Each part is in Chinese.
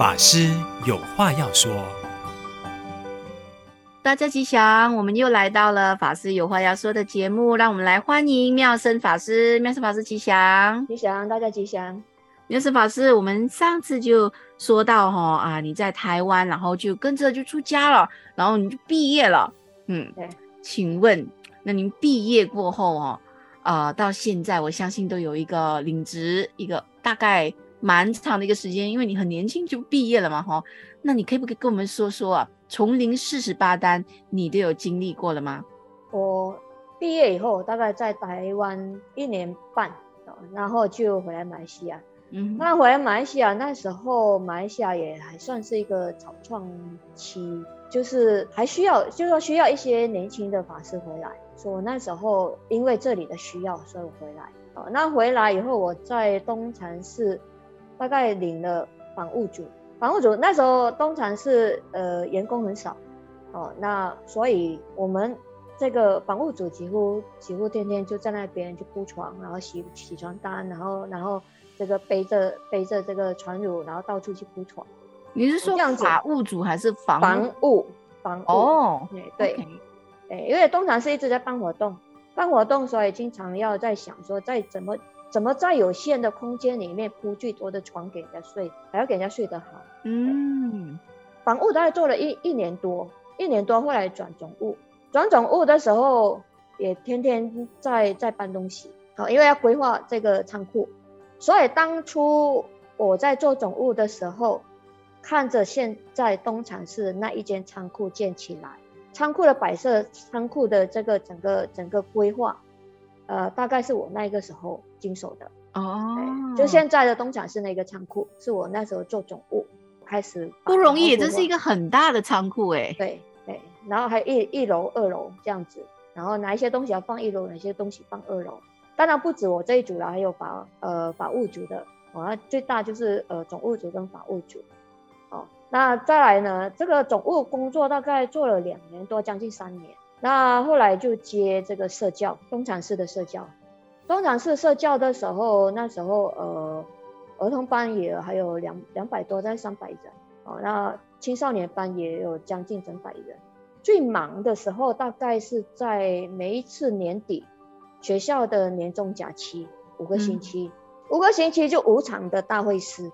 法师有话要说，大家吉祥，我们又来到了法师有话要说的节目，让我们来欢迎妙生法师。妙生法师吉祥，吉祥，大家吉祥。妙生法师，我们上次就说到哈啊，你在台湾，然后就跟着就出家了，然后你就毕业了。嗯，对，请问，那您毕业过后哦，啊、呃，到现在我相信都有一个领职，一个大概。蛮长的一个时间，因为你很年轻就毕业了嘛，哈。那你可以不可以跟我们说说啊？从零四十八单，你都有经历过了吗？我毕业以后，大概在台湾一年半，然后就回来马来西亚。嗯，那回来马来西亚那时候，马来西亚也还算是一个草创期，就是还需要，就是说需要一些年轻的法师回来。所以我那时候因为这里的需要，所以我回来。哦，那回来以后，我在东禅寺。大概领了房务组，房务组那时候通常是呃员工很少，哦，那所以我们这个房务组几乎几乎天天就在那边就铺床，然后洗洗床单，然后然后这个背着背着这个床褥，然后到处去铺床。你是说这样子？法务组还是访访务？访务哦，对对，对，因为通常是一直在办活动，办活动，所以经常要在想说在怎么。怎么在有限的空间里面铺最多的床给人家睡，还要给人家睡得好？嗯，房屋大概做了一一年多，一年多后来转总务，转总务的时候也天天在在搬东西，好，因为要规划这个仓库，所以当初我在做总务的时候，看着现在东禅寺那一间仓库建起来，仓库的摆设，仓库的这个整个整个规划。呃，大概是我那个时候经手的哦，就现在的东厂市那个仓库，是我那时候做总务开始不容易，这是一个很大的仓库哎，对对，然后还有一一楼、二楼这样子，然后哪一些东西要放一楼，哪些东西放二楼，当然不止我这一组了，还有法呃法务组的，啊，最大就是呃总务组跟法务组，哦，那再来呢，这个总务工作大概做了两年多，将近三年。那后来就接这个社教，东厂市的社教。东禅寺社教的时候，那时候呃，儿童班也还有两两百多，在三百人哦。那青少年班也有将近整百人。最忙的时候，大概是在每一次年底，学校的年终假期五个星期，嗯、五个星期就五场的大会师。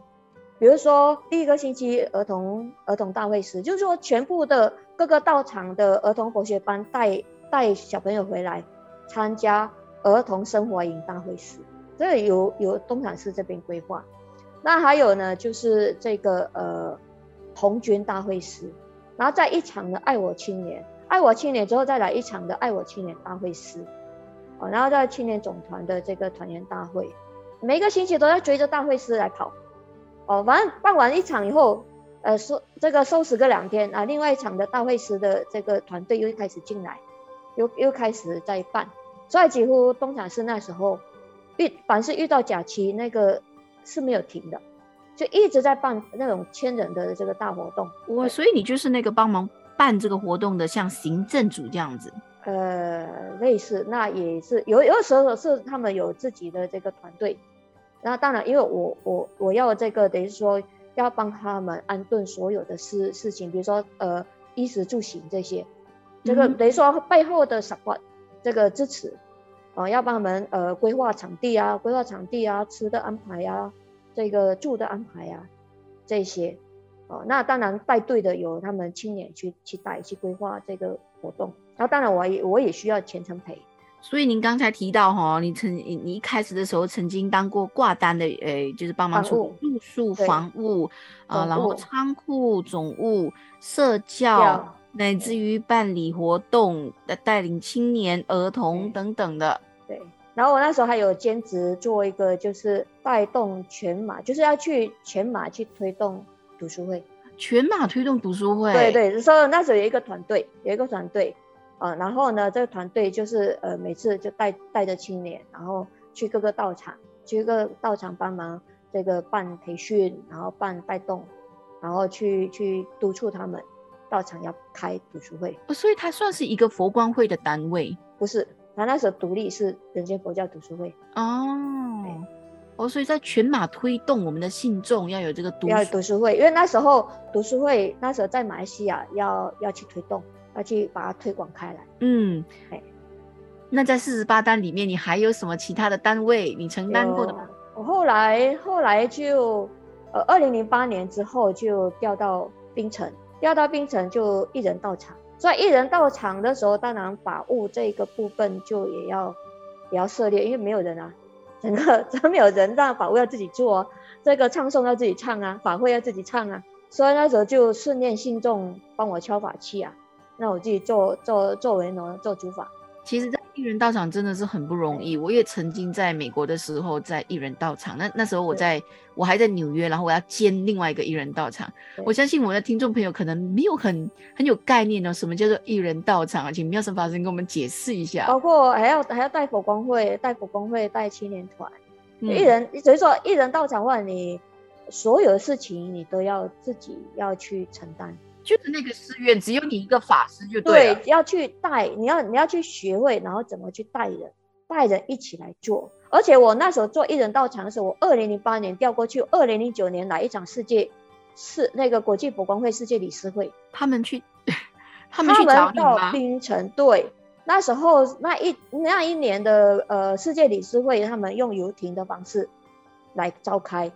比如说第一个星期儿童儿童大会师，就是说全部的。各个到场的儿童佛学班带带小朋友回来参加儿童生活营大会师，这个由由东禅寺这边规划。那还有呢，就是这个呃童军大会师，然后在一场的爱我青年，爱我青年之后再来一场的爱我青年大会师，哦，然后在青年总团的这个团员大会，每个星期都要追着大会师来跑，哦，反正办完一场以后。呃，收这个收拾个两天啊，另外一场的大会师的这个团队又开始进来，又又开始在办，所以几乎东禅寺那时候遇凡是遇到假期，那个是没有停的，就一直在办那种千人的这个大活动。我所以你就是那个帮忙办这个活动的，像行政组这样子。呃，类似，那也是有有时候是他们有自己的这个团队，那当然因为我我我要这个等于说。要帮他们安顿所有的事事情，比如说呃衣食住行这些，这个等于说背后的 support 这个支持，啊、呃、要帮他们呃规划场地啊，规划场地啊，吃的安排啊，这个住的安排啊，这些，哦、呃、那当然带队的有他们青年去去带去规划这个活动，然后当然我也我也需要全程陪。所以您刚才提到哈，你曾你一开始的时候曾经当过挂单的，诶，就是帮忙处理住宿、房务啊，然后仓库总务、社教，乃至于办理活动的带领青年、儿童等等的。对，然后我那时候还有兼职做一个，就是带动全马，就是要去全马去推动读书会。全马推动读书会。对对，所以那时候有一个团队，有一个团队。啊，然后呢，这个团队就是呃，每次就带带着青年，然后去各个道场，去各个道场帮忙这个办培训，然后办带动，然后去去督促他们道场要开读书会。哦，所以它算是一个佛光会的单位？不是，他那时候独立是人间佛教读书会。哦，哦，所以在全马推动我们的信众要有这个读要读书会，因为那时候读书会那时候在马来西亚要要去推动，要去把它推广开来。嗯，哎，那在四十八单里面，你还有什么其他的单位你承担过的吗？我后来后来就呃，二零零八年之后就调到槟城，调到槟城就一人到场，所以一人到场的时候，当然法务这个部分就也要也要涉猎，因为没有人啊。整个真没有人让法务要自己做，这个唱诵要自己唱啊，法会要自己唱啊，所以那时候就训练信众帮我敲法器啊，那我自己做做做为呢做主法。其实，在一人到场真的是很不容易。我也曾经在美国的时候，在一人到场，那那时候我在我还在纽约，然后我要兼另外一个一人到场。我相信我的听众朋友可能没有很很有概念哦，什么叫做一人到场啊？请妙生法师跟我们解释一下。包括还要还要带佛光会，带佛光会，带青年团，嗯、一人所以说一人到场的话，你所有的事情你都要自己要去承担。就是那个寺院只有你一个法师就对了。对，要去带，你要你要去学会，然后怎么去带人，带人一起来做。而且我那时候做一人道场的时候，我二零零八年调过去，二零零九年来一场世界是那个国际博光会世界理事会，他们去，他们去找？到槟城，对，那时候那一那一年的呃世界理事会，他们用游艇的方式来召开，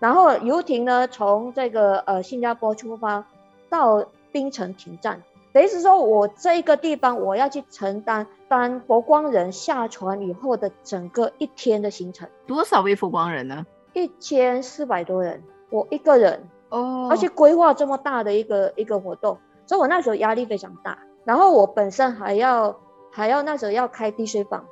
然后游艇呢从这个呃新加坡出发。到槟城停站，等于是说我这一个地方我要去承担当佛光人下船以后的整个一天的行程。多少位佛光人呢？一千四百多人，我一个人哦，而且规划这么大的一个一个活动，所以我那时候压力非常大。然后我本身还要还要那时候要开滴水坊，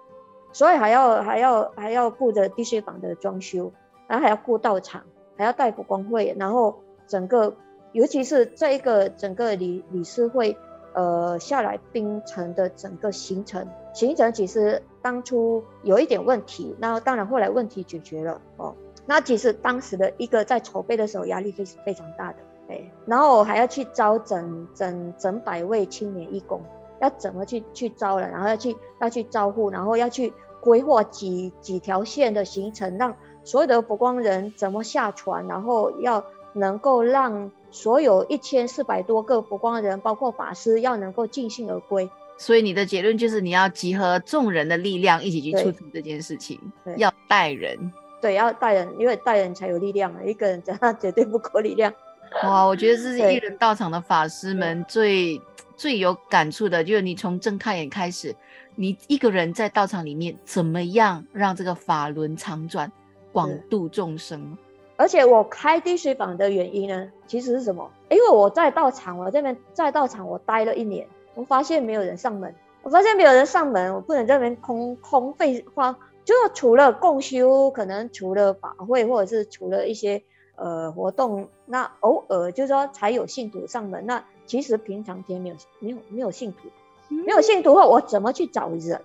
所以还要还要还要顾着滴水坊的装修，然后还要顾道场，还要带佛光会，然后整个。尤其是这一个整个理理事会，呃，下来冰城的整个行程，行程其实当初有一点问题，那当然后来问题解决了哦。那其实当时的一个在筹备的时候压力非是非常大的，哎，然后我还要去招整整整百位青年义工，要怎么去去招人，然后要去要去招呼，然后要去规划几几条线的行程，让所有的佛光人怎么下船，然后要能够让。所有一千四百多个佛光人，包括法师，要能够尽兴而归。所以你的结论就是你要集合众人的力量，一起去促成这件事情。要带人，对，要带人，因为带人才有力量啊。一个人讲他绝对不够力量。哇，我觉得这是一人道场的法师们最最有感触的，就是你从睁开眼开始，你一个人在道场里面怎么样让这个法轮常转，广度众生。而且我开滴水坊的原因呢，其实是什么？因为我在道场，我这边在道场我待了一年，我发现没有人上门，我发现没有人上门，我不能这边空空费花，就除了共修，可能除了法会或者是除了一些呃活动，那偶尔就是说才有信徒上门，那其实平常天没有没有没有信徒，没有信徒的话，我怎么去找人？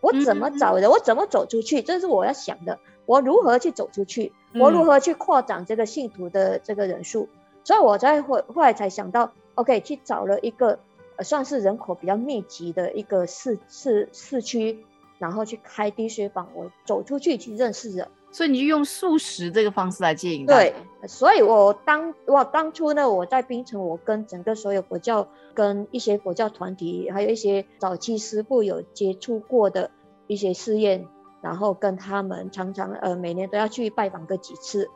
我怎么找人？我怎么走出去？这是我要想的。我如何去走出去？我如何去扩展这个信徒的这个人数？嗯、所以我在后后来才想到，OK，去找了一个、呃、算是人口比较密集的一个市市市区，然后去开滴水坊，我走出去去认识人。所以你就用素食这个方式来接引。对，所以我当我当初呢，我在槟城，我跟整个所有佛教跟一些佛教团体，还有一些早期师傅有接触过的一些试验。然后跟他们常常呃每年都要去拜访个几次，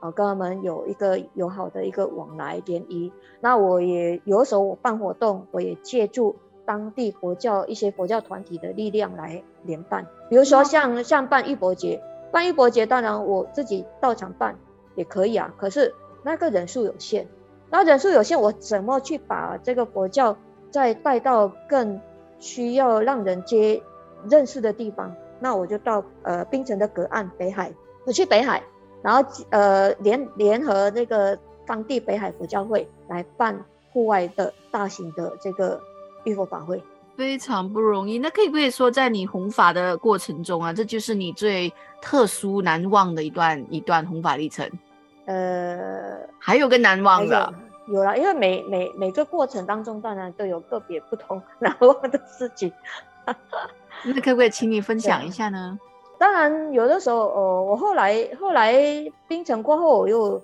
呃，跟他们有一个友好的一个往来联谊。那我也有时候我办活动，我也借助当地佛教一些佛教团体的力量来联办。比如说像像办玉佛节，办浴佛节当然我自己到场办也可以啊，可是那个人数有限，那人数有限，我怎么去把这个佛教再带到更需要让人接认识的地方？那我就到呃槟城的隔岸北海，我去北海，然后呃联联合那个当地北海佛教会来办户外的大型的这个浴佛法会，非常不容易。那可以不可以说，在你弘法的过程中啊，这就是你最特殊难忘的一段一段弘法历程？呃，还有个难忘的？有了，因为每每每个过程当中，当然都有个别不同 难忘的事情。那可不可以请你分享一下呢？当然有的时候，呃，我后来后来冰城过后，我又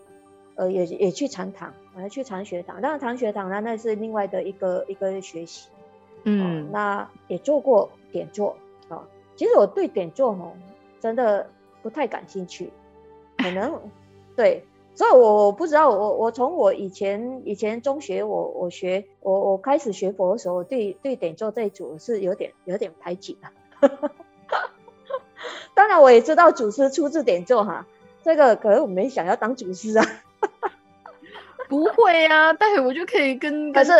呃也也去禅堂，我还去禅学堂。当然禅学堂呢，那是另外的一个一个学习。嗯、呃，那也做过点座啊、呃。其实我对点座哦，真的不太感兴趣，可能 对。所以我不知道，我我从我以前以前中学我我学我我开始学佛的时候，对对点座这一组是有点有点排挤的。当然我也知道祖师出自点座哈，这个可能我没想要当祖师啊。不会啊，待会我就可以跟。可是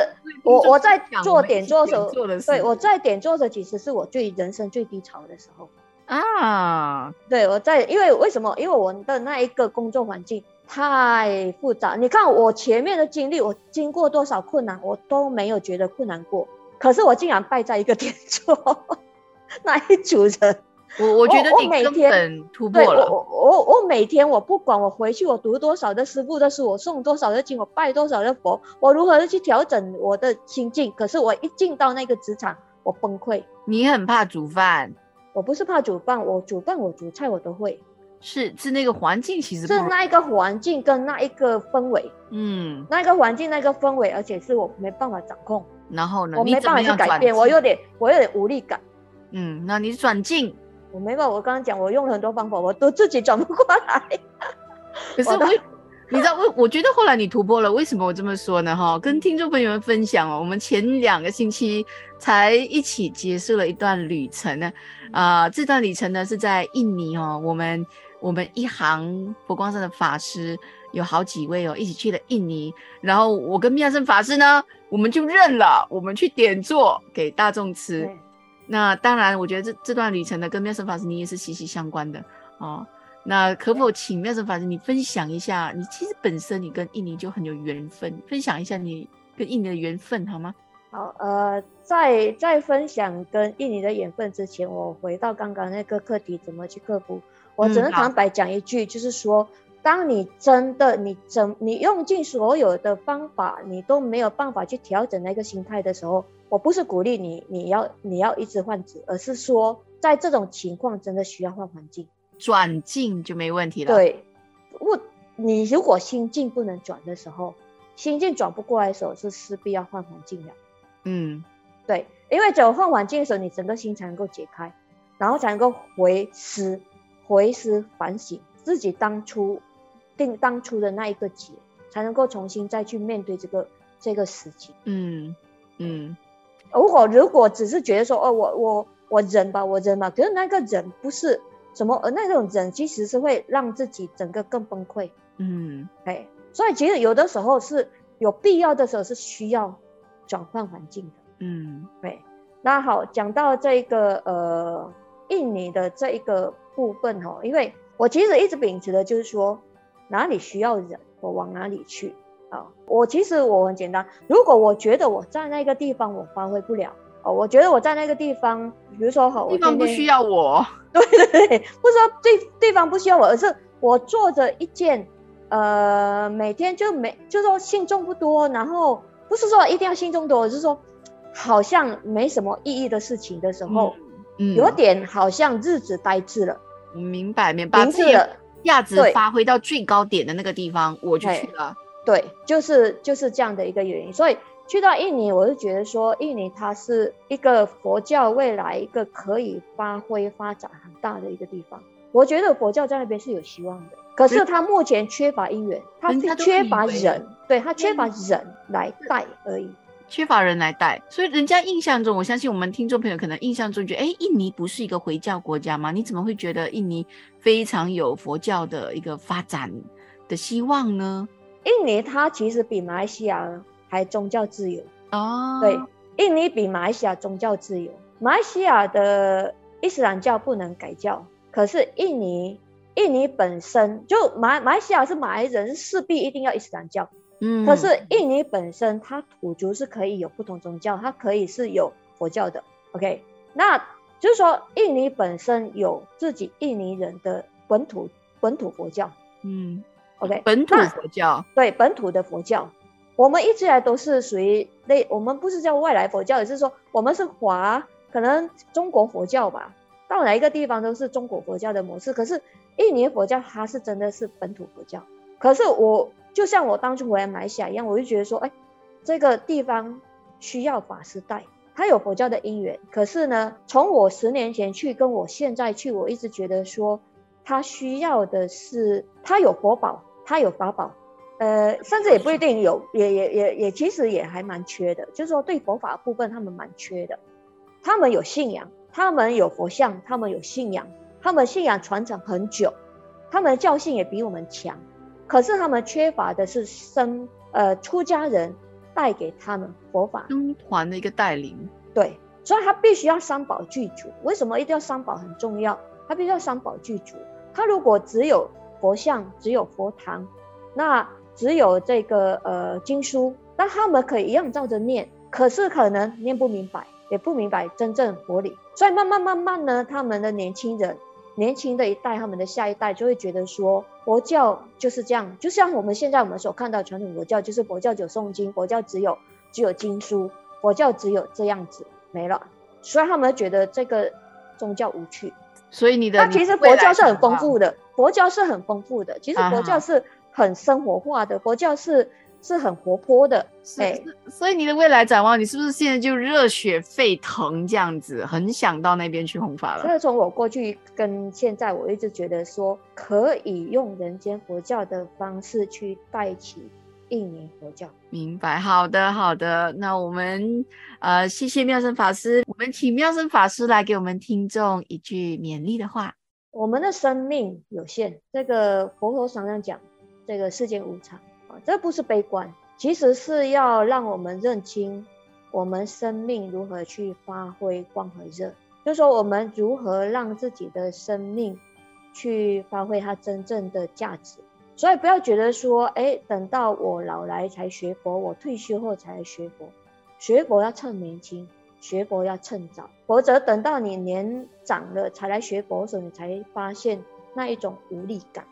我我在做点做的时候，对，我在点做的其实是我最人生最低潮的时候啊。对，我在，因为为什么？因为我的那一个工作环境。太复杂，你看我前面的经历，我经过多少困难，我都没有觉得困难过。可是我竟然败在一个点做 那一组人，我我觉得你根本突破了。我我我每天我不管我回去我读多少的师傅的书，我诵多少的经，我拜多少的佛，我如何的去调整我的心境。可是我一进到那个职场，我崩溃。你很怕煮饭？我不是怕煮饭，我煮饭我煮菜我都会。是是那个环境，其实是那一个环境跟那一个氛围，嗯，那个环境那个氛围，而且是我没办法掌控。然后呢，我没办法去改变，我有点我有点无力感。嗯，那你转进，我没办法。我刚刚讲，我用了很多方法，我都自己转不过来。可是我，你知道，我我觉得后来你突破了。为什么我这么说呢？哈，跟听众朋友们分享哦，我们前两个星期才一起结束了一段旅程呢。啊、呃，这段旅程呢是在印尼哦，我们。我们一行佛光山的法师有好几位哦，一起去了印尼。然后我跟密亚僧法师呢，我们就认了，我们去点座给大众吃。那当然，我觉得这这段旅程呢，跟密亚僧法师你也是息息相关的哦。那可否请密亚僧法师你分享一下，你其实本身你跟印尼就很有缘分，分享一下你跟印尼的缘分好吗？好，呃，在在分享跟印尼的缘分之前，我回到刚刚那个课题，怎么去克服？我只能坦白讲一句，就是说，当你真的你怎你用尽所有的方法，你都没有办法去调整那个心态的时候，我不是鼓励你你要你要一直换职，而是说，在这种情况真的需要换环境，转境就没问题了。对，我你如果心境不能转的时候，心境转不过来的时候，是势必要换环境的。嗯，对，因为只有换环境的时候，你整个心才能够解开，然后才能够回思。回思反省自己当初定当初的那一个结，才能够重新再去面对这个这个事情。嗯嗯，如果如果只是觉得说哦，我我我忍吧，我忍吧，可是那个忍不是什么，而那种忍其实是会让自己整个更崩溃。嗯，哎，所以其实有的时候是有必要的时候是需要转换环境的。嗯，对。那好，讲到这个呃印尼的这一个。部分哦，因为我其实一直秉持的就是说，哪里需要人，我往哪里去啊。我其实我很简单，如果我觉得我在那个地方我发挥不了哦，我觉得我在那个地方，比如说好，地方不需要我，对对对，不是说对地方不需要我，而是我做着一件呃每天就每就是说信众不多，然后不是说一定要信众多，而是说好像没什么意义的事情的时候，嗯，嗯有点好像日子呆滞了。明白，明白，把自己的价值发挥到最高点的那个地方，我就去了。对，就是就是这样的一个原因。所以去到印尼，我是觉得说，印尼它是一个佛教未来一个可以发挥发展很大的一个地方。我觉得佛教在那边是有希望的，可是它目前缺乏因缘，它缺乏人，对，它缺乏人来带而已。缺乏人来带，所以人家印象中，我相信我们听众朋友可能印象中觉得，哎，印尼不是一个回教国家吗？你怎么会觉得印尼非常有佛教的一个发展的希望呢？印尼它其实比马来西亚还宗教自由哦。对，印尼比马来西亚宗教自由。马来西亚的伊斯兰教不能改教，可是印尼，印尼本身就马马来西亚是马来人，势必一定要伊斯兰教。嗯，可是印尼本身，它土族是可以有不同宗教，它可以是有佛教的。OK，那就是说，印尼本身有自己印尼人的本土本土佛教。嗯，OK，本土佛教，对本土的佛教，我们一直以来都是属于那，我们不是叫外来佛教，也就是说，我们是华，可能中国佛教吧。到哪一个地方都是中国佛教的模式。可是印尼佛教它是真的是本土佛教。可是我就像我当初回来马来西亚一样，我就觉得说，哎，这个地方需要法师带，他有佛教的因缘。可是呢，从我十年前去跟我现在去，我一直觉得说，他需要的是他有佛宝，他有法宝。呃，甚至也不一定有，也也也也，其实也还蛮缺的。就是说，对佛法的部分，他们蛮缺的。他们有信仰，他们有佛像，他们有信仰，他们信仰传承很久，他们的教性也比我们强。可是他们缺乏的是僧，呃，出家人带给他们佛法僧团的一个带领。对，所以他必须要三宝具足。为什么一定要三宝很重要？他必须要三宝具足。他如果只有佛像，只有佛堂，那只有这个呃经书，那他们可以一样照着念，可是可能念不明白，也不明白真正佛理，所以慢慢慢慢呢，他们的年轻人，年轻的一代，他们的下一代就会觉得说，佛教就是这样，就像我们现在我们所看到传统佛教，就是佛教只诵经，佛教只有只有经书，佛教只有这样子没了，所以他们觉得这个宗教无趣。所以你的，那其实佛教是很丰富的，佛教是很丰富的，其实佛教是。很生活化的佛教是是很活泼的，是，所以你的未来展望，你是不是现在就热血沸腾这样子，很想到那边去弘法了？所以从我过去跟现在，我一直觉得说，可以用人间佛教的方式去带起印尼佛教。明白，好的，好的。那我们呃，谢谢妙生法师，我们请妙生法师来给我们听众一句勉励的话：我们的生命有限，这个佛陀常常讲。这个世间无常啊，这不是悲观，其实是要让我们认清我们生命如何去发挥光和热，就是说我们如何让自己的生命去发挥它真正的价值。所以不要觉得说，哎，等到我老来才学佛，我退休后才来学佛，学佛要趁年轻，学佛要趁早，否则等到你年长了才来学佛的时候，你才发现那一种无力感。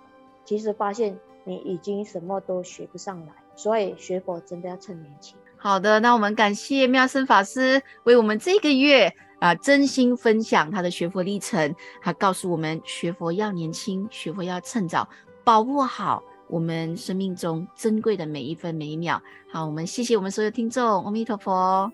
其实发现。你已经什么都学不上来，所以学佛真的要趁年轻。好的，那我们感谢妙生法师为我们这个月啊、真心分享他的学佛历程，他告诉我们学佛要年轻，学佛要趁早，保护好我们生命中珍贵的每一分每一秒。好，我们谢谢我们所有听众，阿弥陀佛。